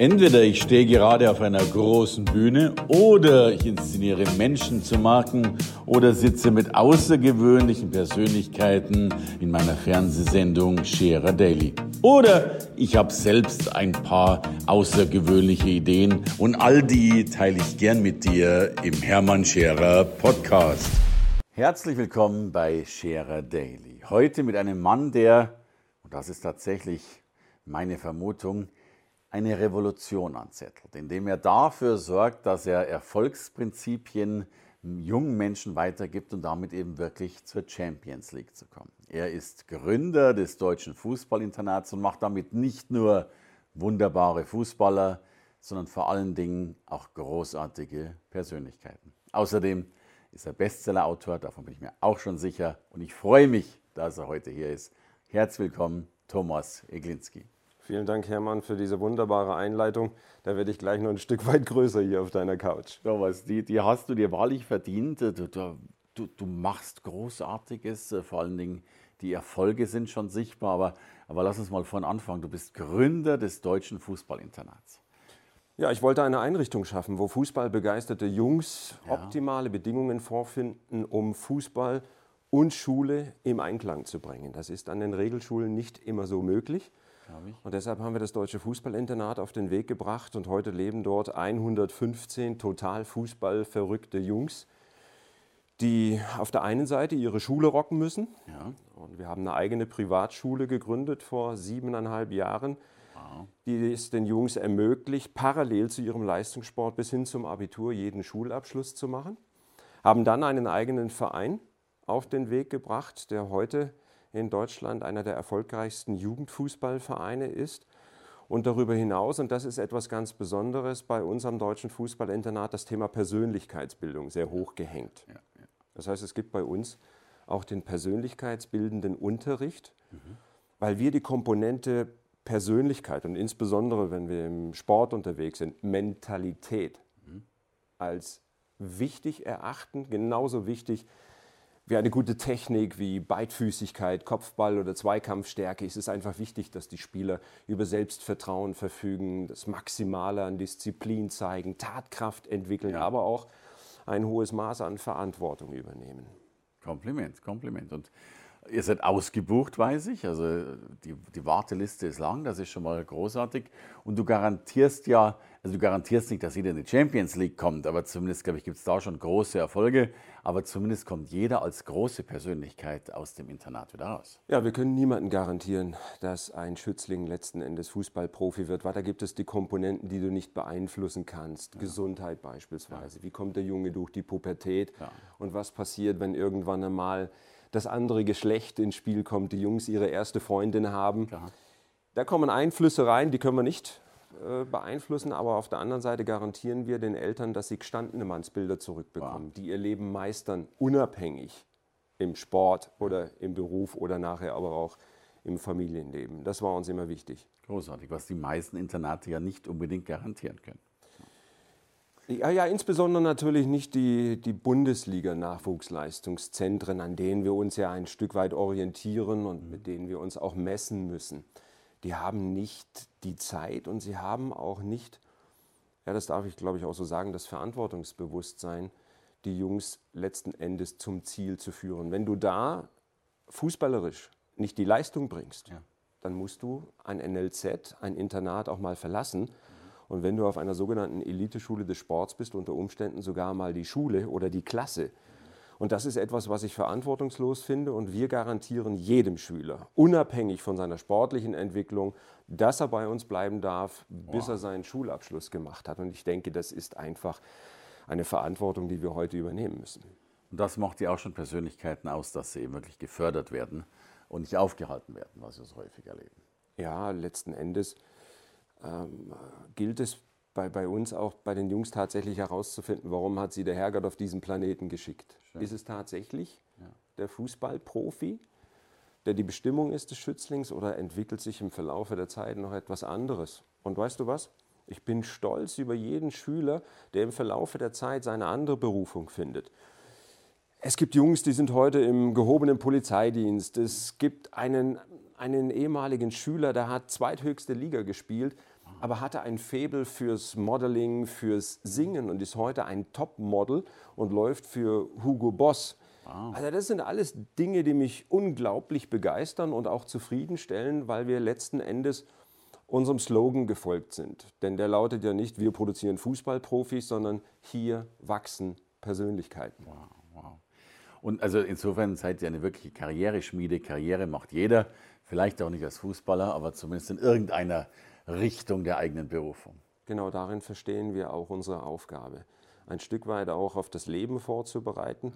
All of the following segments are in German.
Entweder ich stehe gerade auf einer großen Bühne oder ich inszeniere Menschen zu Marken oder sitze mit außergewöhnlichen Persönlichkeiten in meiner Fernsehsendung Scherer Daily. Oder ich habe selbst ein paar außergewöhnliche Ideen und all die teile ich gern mit dir im Hermann Scherer Podcast. Herzlich willkommen bei Scherer Daily. Heute mit einem Mann, der, und das ist tatsächlich meine Vermutung, eine Revolution anzettelt, indem er dafür sorgt, dass er Erfolgsprinzipien jungen Menschen weitergibt und damit eben wirklich zur Champions League zu kommen. Er ist Gründer des Deutschen Fußballinternats und macht damit nicht nur wunderbare Fußballer, sondern vor allen Dingen auch großartige Persönlichkeiten. Außerdem ist er Bestsellerautor, davon bin ich mir auch schon sicher und ich freue mich, dass er heute hier ist. Herzlich willkommen, Thomas Eglinski. Vielen Dank, Hermann, für diese wunderbare Einleitung. Da werde ich gleich noch ein Stück weit größer hier auf deiner Couch. Thomas, die, die hast du dir wahrlich verdient. Du, du, du, machst Großartiges, vor allen Dingen die Erfolge sind schon sichtbar. Aber, aber lass uns mal von anfangen. Du bist Gründer des Deutschen Fußballinternats. Ja, ich wollte eine Einrichtung schaffen, wo fußballbegeisterte Jungs ja. optimale Bedingungen vorfinden, um Fußball und Schule im Einklang zu bringen. Das ist an den Regelschulen nicht immer so möglich. Und deshalb haben wir das Deutsche Fußballinternat auf den Weg gebracht und heute leben dort 115 total fußballverrückte Jungs, die auf der einen Seite ihre Schule rocken müssen. Ja. Und wir haben eine eigene Privatschule gegründet vor siebeneinhalb Jahren, wow. die es den Jungs ermöglicht, parallel zu ihrem Leistungssport bis hin zum Abitur jeden Schulabschluss zu machen. Haben dann einen eigenen Verein auf den Weg gebracht, der heute in Deutschland einer der erfolgreichsten Jugendfußballvereine ist. Und darüber hinaus, und das ist etwas ganz Besonderes, bei unserem deutschen Fußballinternat das Thema Persönlichkeitsbildung sehr hoch gehängt. Das heißt, es gibt bei uns auch den persönlichkeitsbildenden Unterricht, mhm. weil wir die Komponente Persönlichkeit und insbesondere, wenn wir im Sport unterwegs sind, Mentalität mhm. als wichtig erachten, genauso wichtig wie eine gute Technik wie Beidfüßigkeit, Kopfball oder Zweikampfstärke ist es einfach wichtig, dass die Spieler über Selbstvertrauen verfügen, das Maximale an Disziplin zeigen, Tatkraft entwickeln, ja. aber auch ein hohes Maß an Verantwortung übernehmen. Kompliment, Kompliment. Und ihr seid ausgebucht, weiß ich. Also die, die Warteliste ist lang, das ist schon mal großartig. Und du garantierst ja, also du garantierst nicht, dass jeder in die Champions League kommt, aber zumindest, glaube ich, gibt es da schon große Erfolge. Aber zumindest kommt jeder als große Persönlichkeit aus dem Internat wieder raus. Ja, wir können niemanden garantieren, dass ein Schützling letzten Endes Fußballprofi wird, weil da gibt es die Komponenten, die du nicht beeinflussen kannst. Ja. Gesundheit beispielsweise. Ja. Wie kommt der Junge durch die Pubertät? Ja. Und was passiert, wenn irgendwann einmal das andere Geschlecht ins Spiel kommt, die Jungs ihre erste Freundin haben? Da kommen Einflüsse rein, die können wir nicht äh, beeinflussen, aber auf der anderen Seite garantieren wir den Eltern, dass sie gestandene Mannsbilder zurückbekommen, wow. die ihr Leben meistern, unabhängig im Sport oder im Beruf oder nachher aber auch im Familienleben. Das war uns immer wichtig. Großartig, was die meisten Internate ja nicht unbedingt garantieren können. Ja, ja, insbesondere natürlich nicht die, die Bundesliga-Nachwuchsleistungszentren, an denen wir uns ja ein Stück weit orientieren und mit denen wir uns auch messen müssen die haben nicht die Zeit und sie haben auch nicht, ja, das darf ich glaube ich auch so sagen, das Verantwortungsbewusstsein, die Jungs letzten Endes zum Ziel zu führen. Wenn du da fußballerisch nicht die Leistung bringst, ja. dann musst du ein NLZ, ein Internat auch mal verlassen. Mhm. Und wenn du auf einer sogenannten Eliteschule des Sports bist, unter Umständen sogar mal die Schule oder die Klasse, und das ist etwas, was ich verantwortungslos finde. Und wir garantieren jedem Schüler, unabhängig von seiner sportlichen Entwicklung, dass er bei uns bleiben darf, bis er seinen Schulabschluss gemacht hat. Und ich denke, das ist einfach eine Verantwortung, die wir heute übernehmen müssen. Und das macht ja auch schon Persönlichkeiten aus, dass sie eben wirklich gefördert werden und nicht aufgehalten werden, was wir so häufig erleben. Ja, letzten Endes ähm, gilt es bei, bei uns auch bei den Jungs tatsächlich herauszufinden, warum hat sie der Herrgott auf diesen Planeten geschickt. Schön. Ist es tatsächlich ja. der Fußballprofi, der die Bestimmung ist des Schützlings oder entwickelt sich im Verlaufe der Zeit noch etwas anderes? Und weißt du was? Ich bin stolz über jeden Schüler, der im Verlaufe der Zeit seine andere Berufung findet. Es gibt Jungs, die sind heute im gehobenen Polizeidienst. Es gibt einen, einen ehemaligen Schüler, der hat zweithöchste Liga gespielt aber hatte ein Faible fürs Modeling, fürs Singen und ist heute ein Top-Model und läuft für Hugo Boss. Wow. Also das sind alles Dinge, die mich unglaublich begeistern und auch zufriedenstellen, weil wir letzten Endes unserem Slogan gefolgt sind. Denn der lautet ja nicht, wir produzieren Fußballprofis, sondern hier wachsen Persönlichkeiten. Wow, wow. Und also insofern seid ihr eine wirkliche Karriereschmiede. Karriere macht jeder, vielleicht auch nicht als Fußballer, aber zumindest in irgendeiner Richtung der eigenen Berufung. Genau darin verstehen wir auch unsere Aufgabe. Ein Stück weit auch auf das Leben vorzubereiten,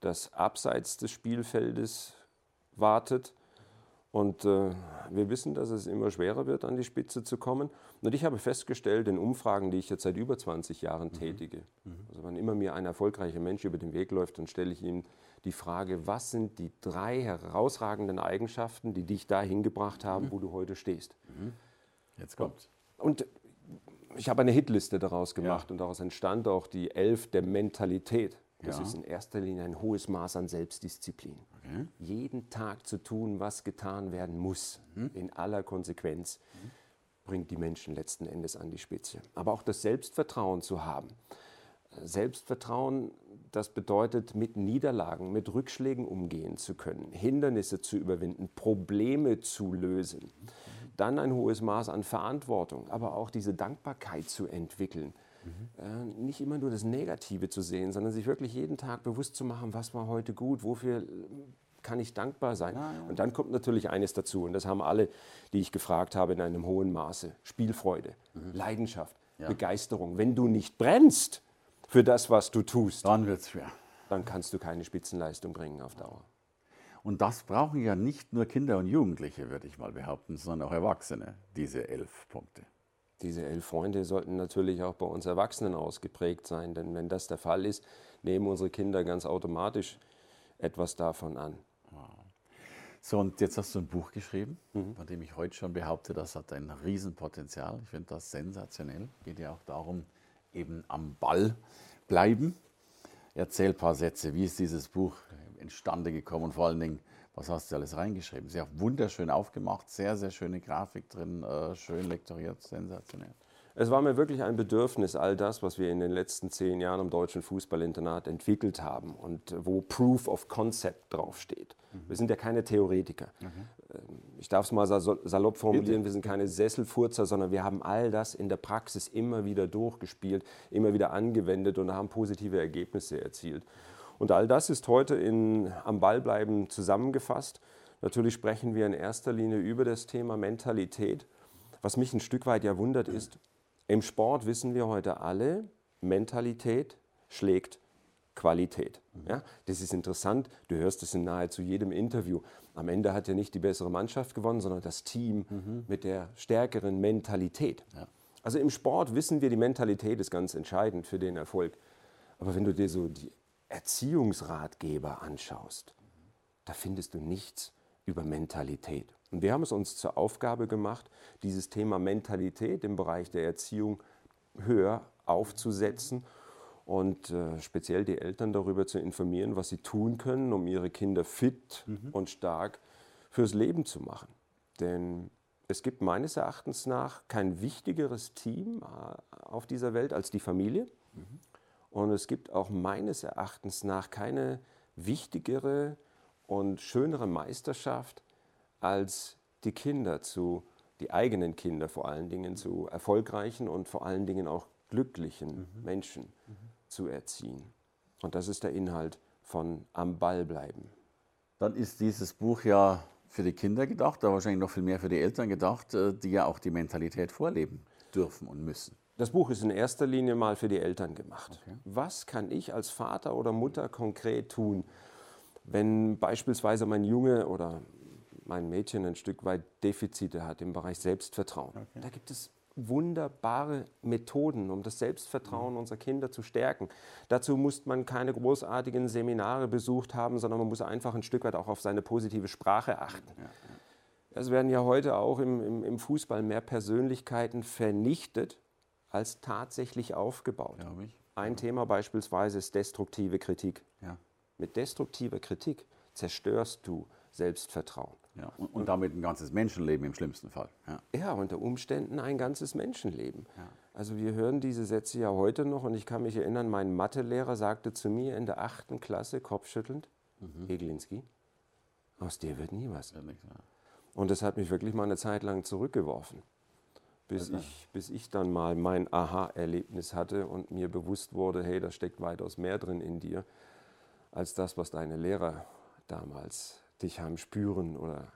das abseits des Spielfeldes wartet und äh, wir wissen, dass es immer schwerer wird, an die Spitze zu kommen. Und ich habe festgestellt in Umfragen, die ich jetzt seit über 20 Jahren mhm. tätige, mhm. also wenn immer mir ein erfolgreicher Mensch über den Weg läuft, dann stelle ich ihm die Frage, was sind die drei herausragenden Eigenschaften, die dich dahin gebracht haben, mhm. wo du heute stehst. Mhm. Jetzt kommt's. Und ich habe eine Hitliste daraus gemacht ja. und daraus entstand auch die Elf der Mentalität. Das ja. ist in erster Linie ein hohes Maß an Selbstdisziplin. Okay. Jeden Tag zu tun, was getan werden muss, mhm. in aller Konsequenz, mhm. bringt die Menschen letzten Endes an die Spitze. Aber auch das Selbstvertrauen zu haben. Selbstvertrauen, das bedeutet, mit Niederlagen, mit Rückschlägen umgehen zu können, Hindernisse zu überwinden, Probleme zu lösen. Mhm. Dann ein hohes Maß an Verantwortung, aber auch diese Dankbarkeit zu entwickeln Mhm. Äh, nicht immer nur das Negative zu sehen, sondern sich wirklich jeden Tag bewusst zu machen, was war heute gut, wofür äh, kann ich dankbar sein. Ja, ja. Und dann kommt natürlich eines dazu, und das haben alle, die ich gefragt habe, in einem hohen Maße. Spielfreude, mhm. Leidenschaft, ja. Begeisterung. Wenn du nicht brennst für das, was du tust, dann wird es schwer. Dann kannst du keine Spitzenleistung bringen auf Dauer. Und das brauchen ja nicht nur Kinder und Jugendliche, würde ich mal behaupten, sondern auch Erwachsene, diese elf Punkte. Diese elf Freunde sollten natürlich auch bei uns Erwachsenen ausgeprägt sein, denn wenn das der Fall ist, nehmen unsere Kinder ganz automatisch etwas davon an. So, und jetzt hast du ein Buch geschrieben, mhm. von dem ich heute schon behaupte, das hat ein Riesenpotenzial. Ich finde das sensationell. Geht ja auch darum, eben am Ball bleiben. Erzähl ein paar Sätze. Wie ist dieses Buch entstanden gekommen und vor allen Dingen, was hast du alles reingeschrieben? Sehr wunderschön aufgemacht, sehr, sehr schöne Grafik drin, äh, schön lektoriert, sensationell. Es war mir wirklich ein Bedürfnis, all das, was wir in den letzten zehn Jahren im deutschen Fußballinternat entwickelt haben und wo Proof of Concept draufsteht. Mhm. Wir sind ja keine Theoretiker. Mhm. Ich darf es mal salopp formulieren, Bitte. wir sind keine Sesselfurzer, sondern wir haben all das in der Praxis immer wieder durchgespielt, immer wieder angewendet und haben positive Ergebnisse erzielt. Und all das ist heute in, am Ballbleiben zusammengefasst. Natürlich sprechen wir in erster Linie über das Thema Mentalität. Was mich ein Stück weit ja wundert ist, im Sport wissen wir heute alle, Mentalität schlägt Qualität. Ja, das ist interessant, du hörst es in nahezu jedem Interview. Am Ende hat ja nicht die bessere Mannschaft gewonnen, sondern das Team mhm. mit der stärkeren Mentalität. Ja. Also im Sport wissen wir, die Mentalität ist ganz entscheidend für den Erfolg. Aber wenn du dir so die Erziehungsratgeber anschaust, da findest du nichts über Mentalität. Und wir haben es uns zur Aufgabe gemacht, dieses Thema Mentalität im Bereich der Erziehung höher aufzusetzen und äh, speziell die Eltern darüber zu informieren, was sie tun können, um ihre Kinder fit mhm. und stark fürs Leben zu machen. Denn es gibt meines Erachtens nach kein wichtigeres Team äh, auf dieser Welt als die Familie. Mhm. Und es gibt auch meines Erachtens nach keine wichtigere und schönere Meisterschaft, als die Kinder zu, die eigenen Kinder vor allen Dingen zu erfolgreichen und vor allen Dingen auch glücklichen mhm. Menschen mhm. zu erziehen. Und das ist der Inhalt von Am Ball bleiben. Dann ist dieses Buch ja für die Kinder gedacht, aber wahrscheinlich noch viel mehr für die Eltern gedacht, äh, die ja auch die Mentalität vorleben dürfen und müssen. Das Buch ist in erster Linie mal für die Eltern gemacht. Okay. Was kann ich als Vater oder Mutter konkret tun, wenn beispielsweise mein Junge oder mein Mädchen ein Stück weit Defizite hat im Bereich Selbstvertrauen? Okay. Da gibt es wunderbare Methoden, um das Selbstvertrauen mhm. unserer Kinder zu stärken. Dazu muss man keine großartigen Seminare besucht haben, sondern man muss einfach ein Stück weit auch auf seine positive Sprache achten. Ja, ja. Es werden ja heute auch im, im, im Fußball mehr Persönlichkeiten vernichtet, als tatsächlich aufgebaut. Ein. Thema beispielsweise ist destruktive Kritik. Ja. Mit destruktiver Kritik zerstörst du Selbstvertrauen. Ja, und, und, damit ein ganzes Menschenleben im schlimmsten Fall. Ja, ja unter Umständen ein ganzes Menschenleben. Ja. Also wir hören diese Sätze ja heute noch und ich kann mich erinnern, mein Mathelehrer sagte zu mir in der achten Klasse, kopfschüttelnd, mhm. Eglinski, aus dir wird nie was. Und das hat mich wirklich mal eine Zeit lang zurückgeworfen, bis, ich, bis ich dann mal mein Aha-Erlebnis hatte und mir bewusst wurde, hey, da steckt weitaus mehr drin in dir, als das, was deine Lehrer damals dich haben spüren oder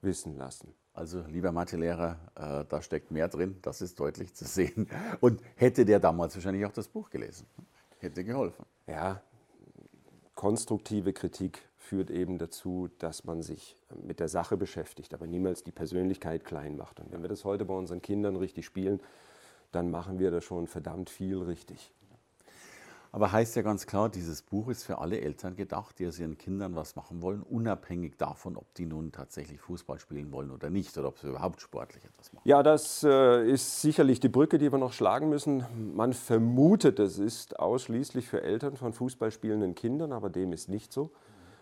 wissen lassen. Also lieber Mathelehrer, äh, da steckt mehr drin, das ist deutlich zu sehen. Und hätte der damals wahrscheinlich auch das Buch gelesen, hätte geholfen. Ja, konstruktive Kritik führt eben dazu, dass man sich mit der Sache beschäftigt, aber niemals die Persönlichkeit klein macht. Und wenn wir das heute bei unseren Kindern richtig spielen, dann machen wir da schon verdammt viel richtig. Aber heißt ja ganz klar, dieses Buch ist für alle Eltern gedacht, die aus ihren Kindern was machen wollen, unabhängig davon, ob die nun tatsächlich Fußball spielen wollen oder nicht oder ob sie überhaupt sportlich etwas machen. Ja, das äh, ist sicherlich die Brücke, die wir noch schlagen müssen. Man vermutet, es ist ausschließlich für Eltern von Fußball spielenden Kindern, aber dem ist nicht so.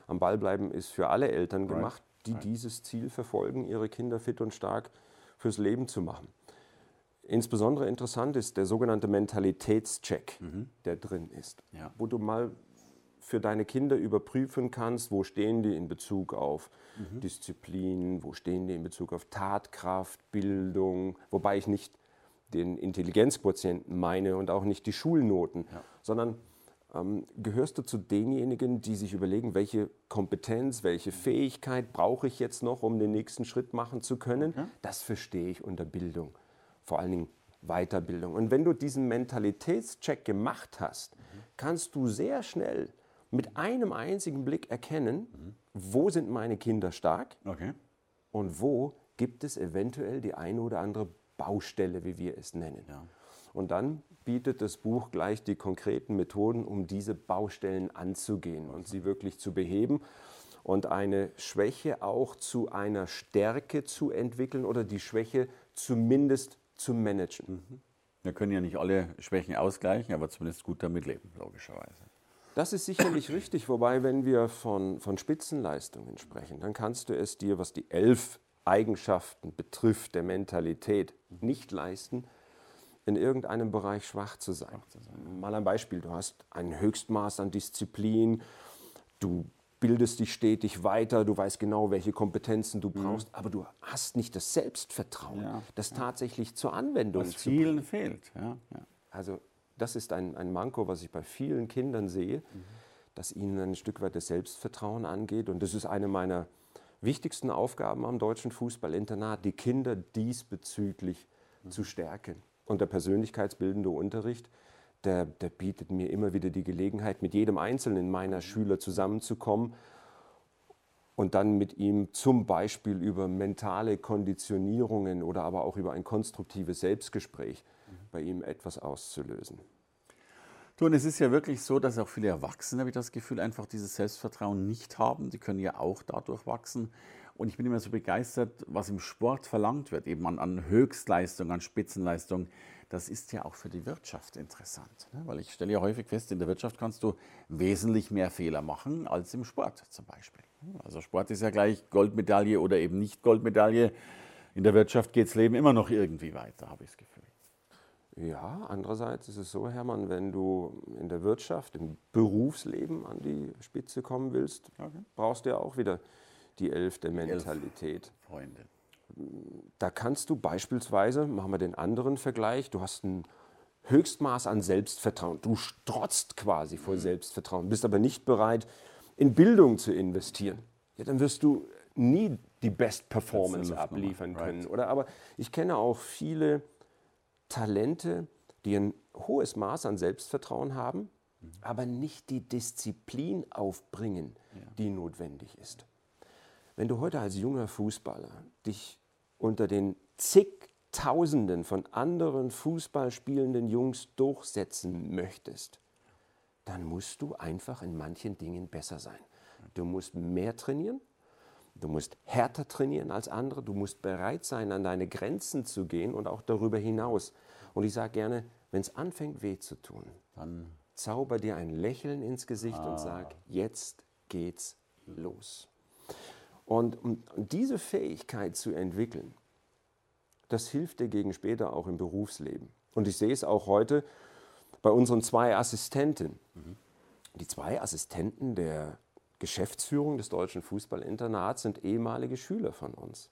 Am Ball bleiben ist für alle Eltern gemacht, die right. dieses Ziel verfolgen, ihre Kinder fit und stark fürs Leben zu machen. Insbesondere interessant ist der sogenannte Mentalitätscheck, mhm. der drin ist, ja. wo du mal für deine Kinder überprüfen kannst, wo stehen die in Bezug auf mhm. Disziplin, wo stehen die in Bezug auf Tatkraft, Bildung, wobei ich nicht den Intelligenzquotienten meine und auch nicht die Schulnoten, ja. sondern ähm, gehörst du zu denjenigen, die sich überlegen, welche Kompetenz, welche Fähigkeit brauche ich jetzt noch, um den nächsten Schritt machen zu können? Okay. Das verstehe ich unter Bildung vor allen Dingen Weiterbildung. Und wenn du diesen Mentalitätscheck gemacht hast, mhm. kannst du sehr schnell mit einem einzigen Blick erkennen, mhm. wo sind meine Kinder stark okay. und wo gibt es eventuell die eine oder andere Baustelle, wie wir es nennen. Ja. Und dann bietet das Buch gleich die konkreten Methoden, um diese Baustellen anzugehen und sie wirklich zu beheben und eine Schwäche auch zu einer Stärke zu entwickeln oder die Schwäche zumindest zu managen. Mhm. Wir können ja nicht alle Schwächen ausgleichen, aber zumindest gut damit leben, logischerweise. Das ist sicherlich richtig, wobei, wenn wir von, von Spitzenleistungen sprechen, dann kannst du es dir, was die elf Eigenschaften betrifft, der Mentalität, nicht leisten, in irgendeinem Bereich schwach zu sein. Schwach zu sein. Mal ein Beispiel, du hast ein Höchstmaß an Disziplin, du bildest dich stetig weiter, du weißt genau, welche Kompetenzen du mhm. brauchst, mhm. aber du hast nicht das Selbstvertrauen, ja. das tatsächlich zur Anwendung was vielen fehlt. Ja. Also das ist ein, ein Manko, was ich bei vielen Kindern sehe, mhm. dass ihnen ein Stück weit das Selbstvertrauen angeht. Und das ist eine meiner wichtigsten Aufgaben am deutschen Fußballinternat, die Kinder diesbezüglich mhm. zu stärken. Und der persönlichkeitsbildende Unterricht der, der bietet mir immer wieder die Gelegenheit, mit jedem einzelnen meiner Schüler zusammenzukommen und dann mit ihm zum Beispiel über mentale Konditionierungen oder aber auch über ein konstruktives Selbstgespräch bei ihm etwas auszulösen. Du, und es ist ja wirklich so, dass auch viele Erwachsene, habe ich das Gefühl, einfach dieses Selbstvertrauen nicht haben. Die können ja auch dadurch wachsen. Und ich bin immer so begeistert, was im Sport verlangt wird, eben an, an Höchstleistung, an Spitzenleistung das ist ja auch für die Wirtschaft interessant. Ne? Weil ich stelle ja häufig fest, in der Wirtschaft kannst du wesentlich mehr Fehler machen als im Sport zum Beispiel. Also Sport ist ja gleich Goldmedaille oder eben nicht Goldmedaille. In der Wirtschaft geht das Leben immer noch irgendwie weiter, habe ich das Gefühl. Ja, andererseits ist es so, Hermann, wenn du in der Wirtschaft, im Berufsleben an die Spitze kommen willst, okay. brauchst du ja auch wieder die elfte Mentalität. Elf Freunde da kannst du beispielsweise, machen wir den anderen Vergleich, du hast ein Höchstmaß an Selbstvertrauen. Du strotzt quasi vor Selbstvertrauen, bist aber nicht bereit, in Bildung zu investieren. Ja, dann wirst du nie die Best Performance abliefern können. Right. Oder? Aber ich kenne auch viele Talente, die ein hohes Maß an Selbstvertrauen haben, mhm. aber nicht die Disziplin aufbringen, ja. die notwendig ist. Wenn du heute als junger Fußballer dich unter den zigtausenden von anderen Fußballspielenden Jungs durchsetzen möchtest, dann musst du einfach in manchen Dingen besser sein. Du musst mehr trainieren, du musst härter trainieren als andere, du musst bereit sein, an deine Grenzen zu gehen und auch darüber hinaus. Und ich sage gerne, wenn es anfängt weh zu tun, dann zauber dir ein Lächeln ins Gesicht ah. und sag, jetzt geht's los. Und, und diese Fähigkeit zu entwickeln, das hilft dir gegen später auch im Berufsleben. Und ich sehe es auch heute bei unseren zwei Assistenten. Mhm. Die zwei Assistenten der Geschäftsführung des Deutschen Fußballinternats sind ehemalige Schüler von uns.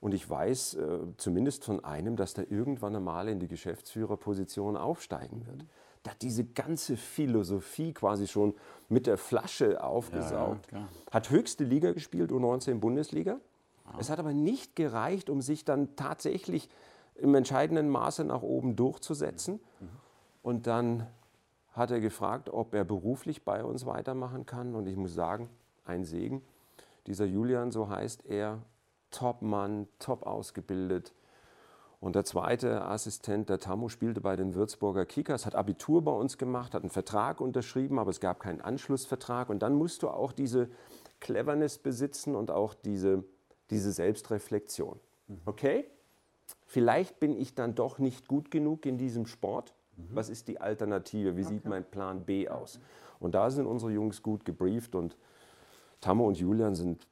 Und ich weiß äh, zumindest von einem, dass der irgendwann einmal in die Geschäftsführerposition aufsteigen wird. Der hat diese ganze Philosophie quasi schon mit der Flasche aufgesaugt. Ja, hat höchste Liga gespielt, U19 Bundesliga. Ah. Es hat aber nicht gereicht, um sich dann tatsächlich im entscheidenden Maße nach oben durchzusetzen. Mhm. Und dann hat er gefragt, ob er beruflich bei uns weitermachen kann. Und ich muss sagen, ein Segen. Dieser Julian, so heißt er, Top-Mann, top ausgebildet. Und der zweite Assistent, der Tammo, spielte bei den Würzburger Kickers, hat Abitur bei uns gemacht, hat einen Vertrag unterschrieben, aber es gab keinen Anschlussvertrag. Und dann musst du auch diese Cleverness besitzen und auch diese, diese Selbstreflexion. Mhm. Okay, vielleicht bin ich dann doch nicht gut genug in diesem Sport. Mhm. Was ist die Alternative? Wie sieht mein Plan B aus? Und da sind unsere Jungs gut gebrieft und Tammo und Julian sind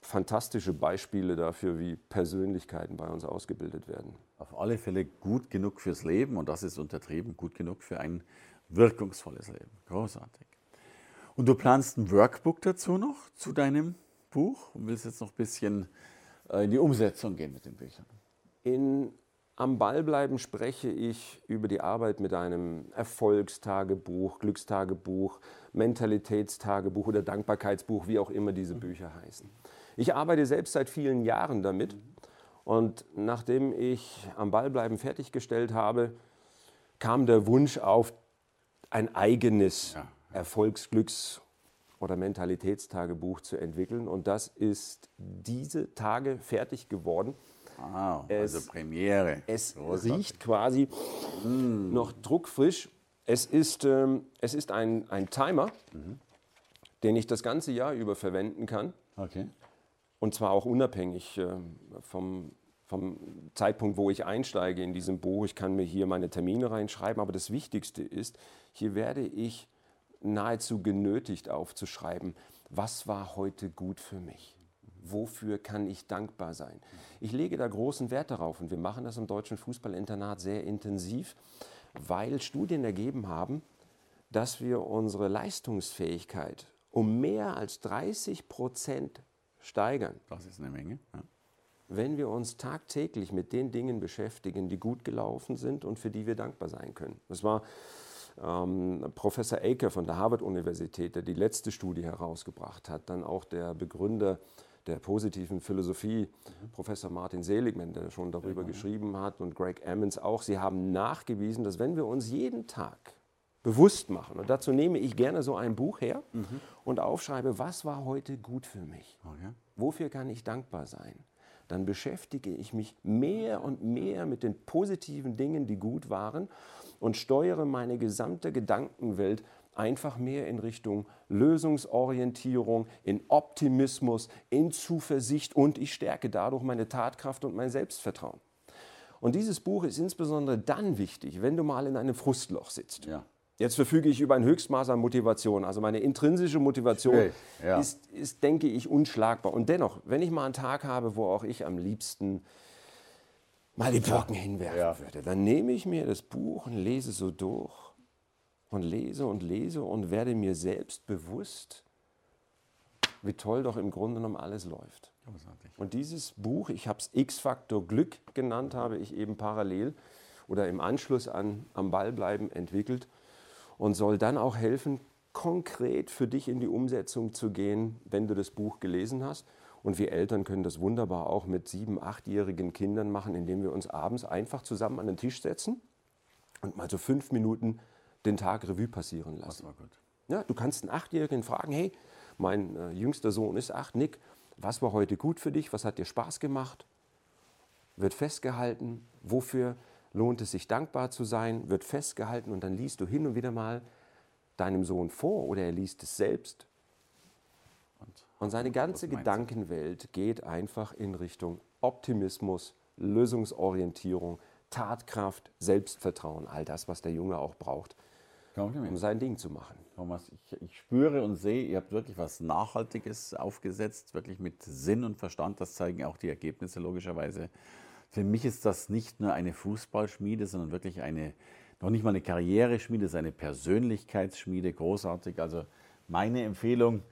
fantastische Beispiele dafür, wie Persönlichkeiten bei uns ausgebildet werden. Auf alle Fälle gut genug fürs Leben und das ist untertrieben, gut genug für ein wirkungsvolles Leben. Großartig. Und du planst ein Workbook dazu noch, zu deinem Buch und willst jetzt noch ein bisschen äh, in die Umsetzung gehen mit den Büchern? In Am Ball bleiben spreche ich über die Arbeit mit einem Erfolgstagebuch, Glückstagebuch, Mentalitätstagebuch oder Dankbarkeitsbuch, wie auch immer diese Bücher heißen. Ich arbeite selbst seit vielen Jahren damit und nachdem ich am Ball bleiben fertiggestellt habe, kam der Wunsch auf, ein eigenes ja. Erfolgsglücks- oder Mentalitätstagebuch zu entwickeln. Und das ist diese Tage fertig geworden. Wow, es, also Premiere. Es Großartig. riecht quasi mm. noch druckfrisch. Es ist, ähm, es ist ein, ein Timer, mhm. den ich das ganze Jahr über verwenden kann. Okay. Und zwar auch unabhängig äh, vom, vom Zeitpunkt, wo ich einsteige in diesem Buch. Ich kann mir hier meine Termine reinschreiben, aber das Wichtigste ist, hier werde ich nahezu genötigt aufzuschreiben, was war heute gut für mich? Wofür kann ich dankbar sein? Ich lege da großen Wert darauf und wir machen das im Deutschen Fußballinternat sehr intensiv, weil Studien ergeben haben, dass wir unsere Leistungsfähigkeit um mehr als 30 Prozent steigern. Das ist eine Menge. Ja. Wenn wir uns tagtäglich mit den Dingen beschäftigen, die gut gelaufen sind und für die wir dankbar sein können. Das war ähm, Professor Aker von der Harvard-Universität, der die letzte Studie herausgebracht hat. Dann auch der Begründer der positiven Philosophie, mhm. Professor Martin Seligman, der schon darüber ja, geschrieben hat, und Greg Emmons auch. Sie haben nachgewiesen, dass wenn wir uns jeden Tag bewusst machen. Und dazu nehme ich gerne so ein Buch her mhm. Und aufschreibe, was war heute gut für mich? Okay. Wofür kann ich dankbar sein? Dann beschäftige ich mich mehr und mehr mit den positiven Dingen, die gut waren und steuere meine gesamte Gedankenwelt einfach mehr in Richtung Lösungsorientierung, in Optimismus, in Zuversicht und ich stärke dadurch meine Tatkraft und mein Selbstvertrauen. Und dieses Buch ist insbesondere dann wichtig, wenn du mal in einem Frustloch sitzt. Ja. Jetzt verfüge ich über ein Höchstmaß an Motivation. Also meine intrinsische Motivation okay, ja. ist, ist, denke ich, unschlagbar. Und dennoch, wenn ich mal einen Tag habe, wo auch ich am liebsten mal die Brocken hinwerfen ja. würde, dann nehme ich mir das Buch und lese so durch und lese und lese und werde mir selbst bewusst, wie toll doch im Grunde genommen alles läuft. Und dieses Buch, ich habe es X-Faktor Glück genannt, habe ich eben parallel oder im Anschluss an Am Ball bleiben entwickelt und soll dann auch helfen, konkret für dich in die Umsetzung zu gehen, wenn du das Buch gelesen hast. Und wir Eltern können das wunderbar auch mit sieben, achtjährigen Kindern machen, indem wir uns abends einfach zusammen an den Tisch setzen und mal so fünf Minuten den Tag Revue passieren lassen. Das war gut. Ja, du kannst einen Achtjährigen fragen, hey, mein äh, jüngster Sohn ist acht, Nick, was war heute gut für dich? Was hat dir Spaß gemacht? Wird festgehalten, wofür lohnt es sich dankbar zu sein, wird festgehalten und dann liest du hin und wieder mal deinem Sohn vor oder er liest es selbst. Und, seine ganze Gedankenwelt geht einfach in Richtung Optimismus, Lösungsorientierung, Tatkraft, Selbstvertrauen, all das, was der Junge auch braucht, um sein Ding zu machen. Thomas, ich, ich, spüre und sehe, ihr habt wirklich was Nachhaltiges aufgesetzt, wirklich mit Sinn und Verstand. Das zeigen auch die Ergebnisse logischerweise. Für mich ist das nicht nur eine Fußballschmiede, sondern wirklich eine, noch nicht mal eine Karriereschmiede, es ist eine Persönlichkeitsschmiede, großartig. Also meine Empfehlung,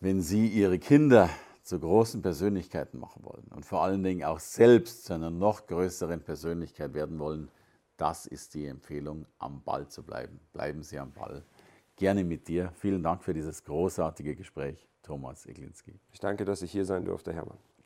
wenn Sie Ihre Kinder zu großen Persönlichkeiten machen wollen und vor allen Dingen auch selbst zu einer noch größeren Persönlichkeit werden wollen, das ist die Empfehlung, am Ball zu bleiben. Bleiben Sie am Ball. Gerne mit dir. Vielen Dank für dieses großartige Gespräch, Thomas Eglinski. Ich danke, dass ich hier sein durfte, Hermann.